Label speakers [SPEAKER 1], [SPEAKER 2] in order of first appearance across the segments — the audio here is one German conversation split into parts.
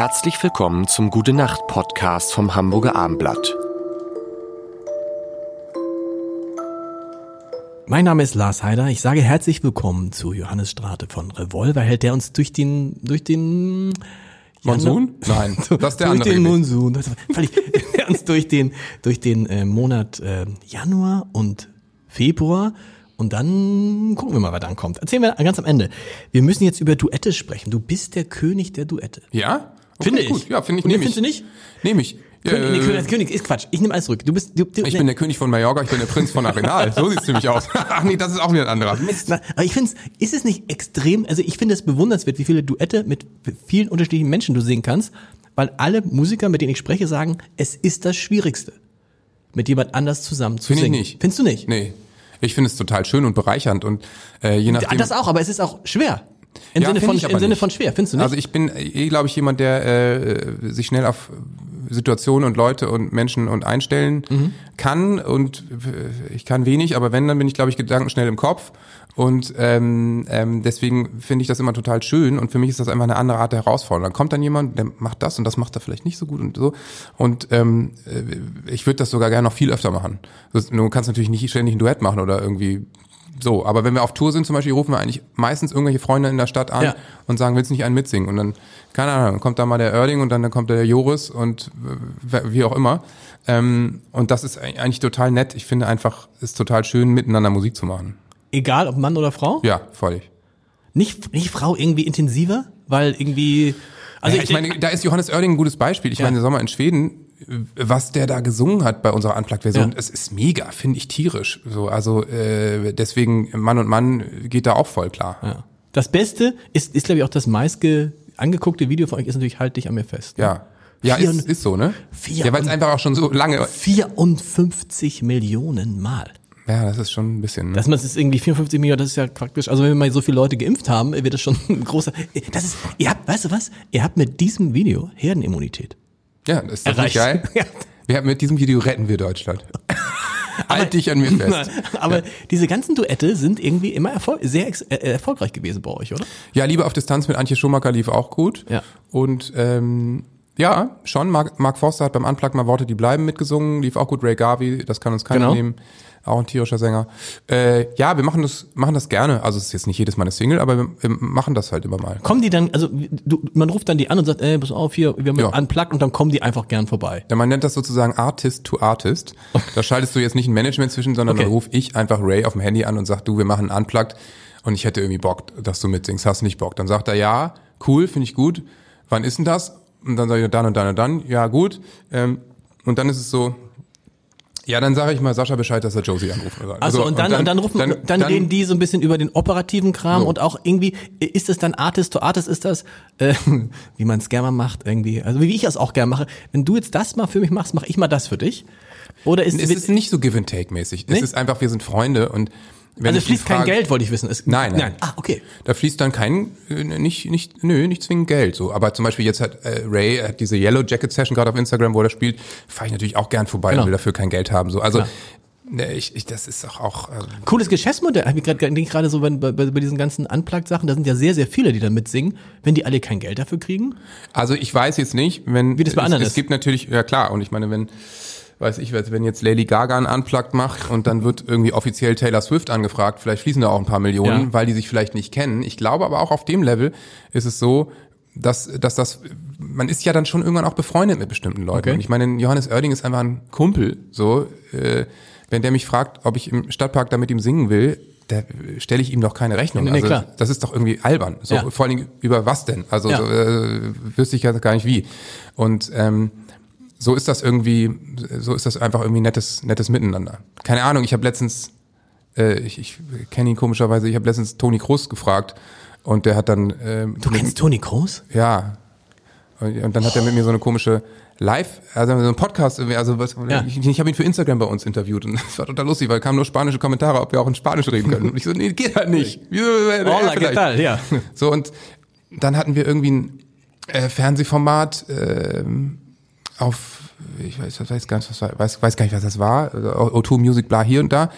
[SPEAKER 1] Herzlich willkommen zum Gute Nacht Podcast vom Hamburger Armblatt.
[SPEAKER 2] Mein Name ist Lars Heider. Ich sage herzlich willkommen zu Johannes Strate von Revolverheld, der uns durch den durch den
[SPEAKER 3] Monsun? Nein, das ist der
[SPEAKER 2] durch
[SPEAKER 3] andere.
[SPEAKER 2] den. Monsun, völlig, der uns durch den durch den äh, Monat äh, Januar und Februar und dann gucken wir mal, was dann kommt. Erzählen wir ganz am Ende. Wir müssen jetzt über Duette sprechen. Du bist der König der Duette.
[SPEAKER 3] Ja? Okay,
[SPEAKER 2] Finde ich.
[SPEAKER 3] Ja, finde ich. Nehme
[SPEAKER 2] findest
[SPEAKER 3] ich.
[SPEAKER 2] du nicht?
[SPEAKER 3] Nehme ich.
[SPEAKER 2] König, nee,
[SPEAKER 3] Äh,
[SPEAKER 2] König, König ist Quatsch. Ich nehme alles zurück. Du bist du, du,
[SPEAKER 3] ich bin der König von Mallorca, ich bin der Prinz von Arenal. So sieht's nämlich aus. Ach nee, das ist auch wieder ein anderer. Mist.
[SPEAKER 2] Na, aber ich finde ist es nicht extrem, also ich finde es bewundernswert, wie viele Duette mit vielen unterschiedlichen Menschen du singen kannst, weil alle Musiker, mit denen ich spreche, sagen, es ist das Schwierigste, mit jemand anders zusammen zu
[SPEAKER 3] Finde ich
[SPEAKER 2] singen.
[SPEAKER 3] nicht.
[SPEAKER 2] Findest du nicht?
[SPEAKER 3] Nee. Ich finde es total schön und bereichernd und äh, je nachdem.
[SPEAKER 2] Das auch, aber es ist auch schwer. Im
[SPEAKER 3] Ja,
[SPEAKER 2] Sinne von im Sinne von schwer, findest du nicht?
[SPEAKER 3] Also ich bin eh, glaube ich, jemand, der äh, sich schnell auf Situationen und Leute und Menschen und einstellen
[SPEAKER 2] Mhm.
[SPEAKER 3] kann und äh, ich kann wenig, aber wenn, dann bin ich, glaube ich, gedankenschnell im Kopf und ähm, ähm, deswegen finde ich das immer total schön und für mich ist das einfach eine andere Art der Herausforderung. Dann kommt dann jemand, der macht das und das macht er vielleicht nicht so gut und so und ähm, äh, ich würde das sogar gerne noch viel öfter machen. Du kannst natürlich nicht ständig ein Duett machen oder irgendwie so, aber wenn wir auf Tour sind zum Beispiel, rufen wir eigentlich meistens irgendwelche Freunde in der Stadt an
[SPEAKER 2] Ja.
[SPEAKER 3] und sagen, willst du nicht einen mitsingen? Und dann, keine Ahnung, dann kommt da mal der Oerding und dann, dann kommt der Joris und wie auch immer. Ähm, und das ist eigentlich total nett. Ich finde einfach, es ist total schön, miteinander Musik zu machen.
[SPEAKER 2] Egal ob Mann oder Frau?
[SPEAKER 3] Ja, völlig.
[SPEAKER 2] Nicht, nicht Frau irgendwie intensiver? Weil irgendwie. Also
[SPEAKER 3] ja, ich meine, da ist Johannes Oerding ein gutes Beispiel. Ich
[SPEAKER 2] Ja.
[SPEAKER 3] meine, der Sommer in Schweden, was der da gesungen hat bei unserer Unplugged-Version,
[SPEAKER 2] Ja.
[SPEAKER 3] es ist mega, finde ich tierisch. So, also äh, deswegen Mann und Mann geht da auch voll klar.
[SPEAKER 2] ja. Das Beste ist, ist glaube ich, auch das meistge angeguckte Video von euch ist natürlich Halt dich an mir fest.
[SPEAKER 3] Ja. Ja,
[SPEAKER 2] Vier-
[SPEAKER 3] ist, ist so, ne?
[SPEAKER 2] vier-
[SPEAKER 3] ja, weil es einfach auch schon so lange.
[SPEAKER 2] 54 Millionen Mal.
[SPEAKER 3] Ja, das ist schon ein bisschen. Ne?
[SPEAKER 2] Dass man es ist irgendwie 54 Millionen, das ist ja praktisch, also wenn wir mal so viele Leute geimpft haben, wird das schon ein großer, das ist, ihr habt, weißt du was? Ihr habt mit diesem Video Herdenimmunität.
[SPEAKER 3] Ja, das ist doch
[SPEAKER 2] Erreicht.
[SPEAKER 3] nicht geil.
[SPEAKER 2] Ja.
[SPEAKER 3] Wir mit diesem Video retten wir Deutschland. halt dich an mir fest.
[SPEAKER 2] Aber diese ganzen Duette sind irgendwie immer erfol sehr äh, erfolgreich gewesen bei euch, oder?
[SPEAKER 3] Ja, Liebe auf Distanz mit Antje Schumacher lief auch gut.
[SPEAKER 2] Ja.
[SPEAKER 3] Und ähm, ja, schon. Mark, Mark Forster hat beim Unplug mal Worte, die bleiben mitgesungen, lief auch gut. Ray Garvey, das kann uns keiner
[SPEAKER 2] Genau.
[SPEAKER 3] nehmen. Auch ein tierischer Sänger. Äh, ja, wir machen das, machen das gerne. Also es ist jetzt nicht jedes Mal eine Single, aber wir, wir machen das halt immer mal.
[SPEAKER 2] Kommen die dann, also du, man ruft dann die an und sagt, ey, pass auf hier, wir haben
[SPEAKER 3] Ja.
[SPEAKER 2] unplugged und dann kommen die einfach gern vorbei.
[SPEAKER 3] Ja, man nennt das sozusagen Artist to Artist. Da schaltest du jetzt nicht ein Management zwischen, sondern
[SPEAKER 2] Okay.
[SPEAKER 3] dann ruf ich einfach Ray auf dem Handy an und sag, du, wir machen Unplugged und ich hätte irgendwie Bock, dass du mitsingst. Hast du nicht Bock? Dann sagt er, ja, cool, finde ich gut. Wann ist denn das? Und dann sage ich, dann und dann und dann. Ja, gut. Ähm, und dann ist es so, ja, dann sage ich mal Sascha Bescheid, dass er Josie anruft.
[SPEAKER 2] Also, und, dann, und dann rufen, dann, reden die so ein bisschen über den operativen Kram
[SPEAKER 3] So.
[SPEAKER 2] und auch irgendwie, ist es dann Artist to Artist, ist das, äh, wie man es gerne macht irgendwie, also wie ich es auch gerne mache. Wenn du jetzt das mal für mich machst, mache ich mal das für dich. Oder ist,
[SPEAKER 3] Es ist nicht so Give and Take mäßig.
[SPEAKER 2] Nee?
[SPEAKER 3] Es ist einfach, wir sind Freunde und wenn
[SPEAKER 2] also fließt kein
[SPEAKER 3] frage-
[SPEAKER 2] Geld, wollte ich wissen. Es,
[SPEAKER 3] Nein, nein.
[SPEAKER 2] nein. Ah, okay.
[SPEAKER 3] Da fließt dann kein, äh, nicht, nicht, nö, nicht zwingend Geld, so. Aber zum Beispiel jetzt hat äh, Ray hat diese Yellow Jacket Session gerade auf Instagram, wo er spielt, fahre ich natürlich auch gern vorbei
[SPEAKER 2] Genau.
[SPEAKER 3] und will dafür kein Geld haben, so. Also, ne, ich, ich, das ist doch auch, ähm,
[SPEAKER 2] Cooles Geschäftsmodell. Hab ich gerade denke gerade so bei, bei, bei diesen ganzen Unplugged-Sachen, da sind ja sehr, sehr viele, die da mitsingen. Wenn die alle kein Geld dafür kriegen,
[SPEAKER 3] also ich weiß jetzt nicht, wenn,
[SPEAKER 2] Wie das bei
[SPEAKER 3] es,
[SPEAKER 2] anderen
[SPEAKER 3] es
[SPEAKER 2] ist.
[SPEAKER 3] gibt natürlich, ja klar, und ich meine, wenn, weiß ich, wenn jetzt Lady Gaga ein Unplugged macht und dann wird irgendwie offiziell Taylor Swift angefragt, vielleicht fließen da auch ein paar Millionen,
[SPEAKER 2] Ja.
[SPEAKER 3] weil die sich vielleicht nicht kennen. Ich glaube aber auch auf dem Level ist es so, dass, dass das, man ist ja dann schon irgendwann auch befreundet mit bestimmten Leuten.
[SPEAKER 2] Okay.
[SPEAKER 3] Und ich meine, Johannes Oerding ist einfach ein Kumpel, so, äh, wenn der mich fragt, ob ich im Stadtpark da mit ihm singen will, da stelle ich ihm doch keine Rechnung.
[SPEAKER 2] Nee, nee,
[SPEAKER 3] also,
[SPEAKER 2] klar.
[SPEAKER 3] Das ist doch irgendwie albern. So,
[SPEAKER 2] Ja.
[SPEAKER 3] Vor allen Dingen über was denn? Also
[SPEAKER 2] Ja.
[SPEAKER 3] so, äh, wüsste ich ja gar nicht wie. Und ähm, so ist das irgendwie, so ist das einfach irgendwie nettes, nettes Miteinander. Keine Ahnung, ich habe letztens, äh, ich, ich kenne ihn komischerweise, ich habe letztens Toni Kroos gefragt und der hat dann, ähm,
[SPEAKER 2] du kennst Toni Kroos?
[SPEAKER 3] ja, und, und dann hat er mit mir so eine komische Live, also so ein Podcast, irgendwie, also was,
[SPEAKER 2] Ja.
[SPEAKER 3] ich, ich habe ihn für Instagram bei uns interviewt und das war total lustig, weil kamen nur spanische Kommentare, ob wir auch in Spanisch reden können. Und ich so, nee, geht halt nicht. Äh,
[SPEAKER 2] Hola. ¿qué tal? Ja.
[SPEAKER 3] So, und dann hatten wir irgendwie ein äh, Fernsehformat ähm, auf, ich weiß, weiß gar nicht, was war, weiß, weiß gar nicht, was das war, also O2 Music, bla, hier und da.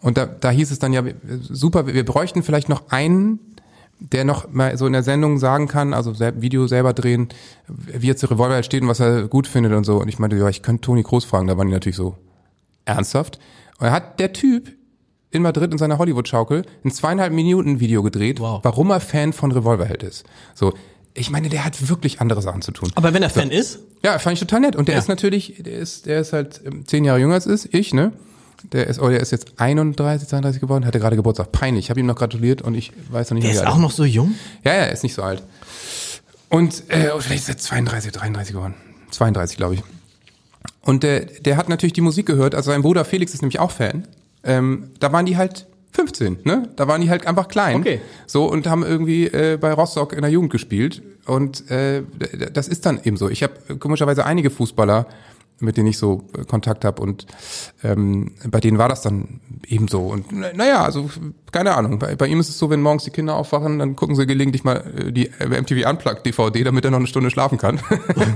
[SPEAKER 3] Und da, da hieß es dann ja, super, wir, bräuchten vielleicht noch einen der noch mal so in der Sendung sagen kann, also Video selber drehen, wie jetzt der Revolver steht und was er gut findet und so. Und ich meinte, ja, ich könnte Toni Kroos fragen, da waren die natürlich so ernsthaft. Und er hat der Typ in Madrid in seiner Hollywood-Schaukel ein zweieinhalb Minuten Video gedreht,
[SPEAKER 2] Wow.
[SPEAKER 3] warum er Fan von Revolverheld ist. So, ich meine, der hat wirklich andere Sachen zu tun.
[SPEAKER 2] Aber wenn er Fan ist,
[SPEAKER 3] Ja, fand ich total nett. Und der
[SPEAKER 2] Ja.
[SPEAKER 3] ist natürlich, der ist, der ist halt ähm, zehn Jahre jünger als ist, ich, ne? Der ist, oh, der ist jetzt 31, 32 geworden, hatte gerade Geburtstag. Peinlich. Ich habe ihm noch gratuliert und ich weiß noch nicht,
[SPEAKER 2] der ist
[SPEAKER 3] alt
[SPEAKER 2] auch noch so jung.
[SPEAKER 3] Ja, ja, er ist nicht so alt. Und äh, oh, vielleicht ist er 32, 33 geworden. 32, glaube ich. Und der, der hat natürlich die Musik gehört. Also sein Bruder Felix ist nämlich auch Fan. Ähm, da waren die halt 15, ne? Da waren die halt einfach klein.
[SPEAKER 2] Okay.
[SPEAKER 3] So und haben irgendwie äh, bei Rostock in der Jugend gespielt. Und äh, das ist dann eben so. Ich habe komischerweise einige Fußballer, mit denen ich so äh, Kontakt habe und ähm, bei denen war das dann eben so. Und na- naja, also keine Ahnung. Bei, bei ihm ist es so, wenn morgens die Kinder aufwachen, dann gucken sie gelegentlich mal äh, die äh, MTV Unplugged DVD, damit er noch eine Stunde schlafen kann.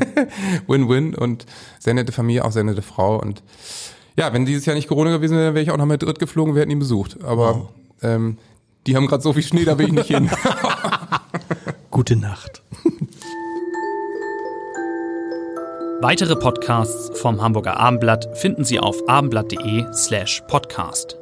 [SPEAKER 3] Win-win und sehr nette Familie, auch sehr nette Frau und ja, wenn dieses Jahr nicht Corona gewesen wäre, wäre ich auch nach Madrid geflogen, wir hätten ihn besucht. Aber ähm, die haben gerade so viel Schnee, da will ich nicht hin.
[SPEAKER 2] Gute Nacht.
[SPEAKER 4] Weitere Podcasts vom Hamburger Abendblatt finden Sie auf abendblatt.de slash podcast.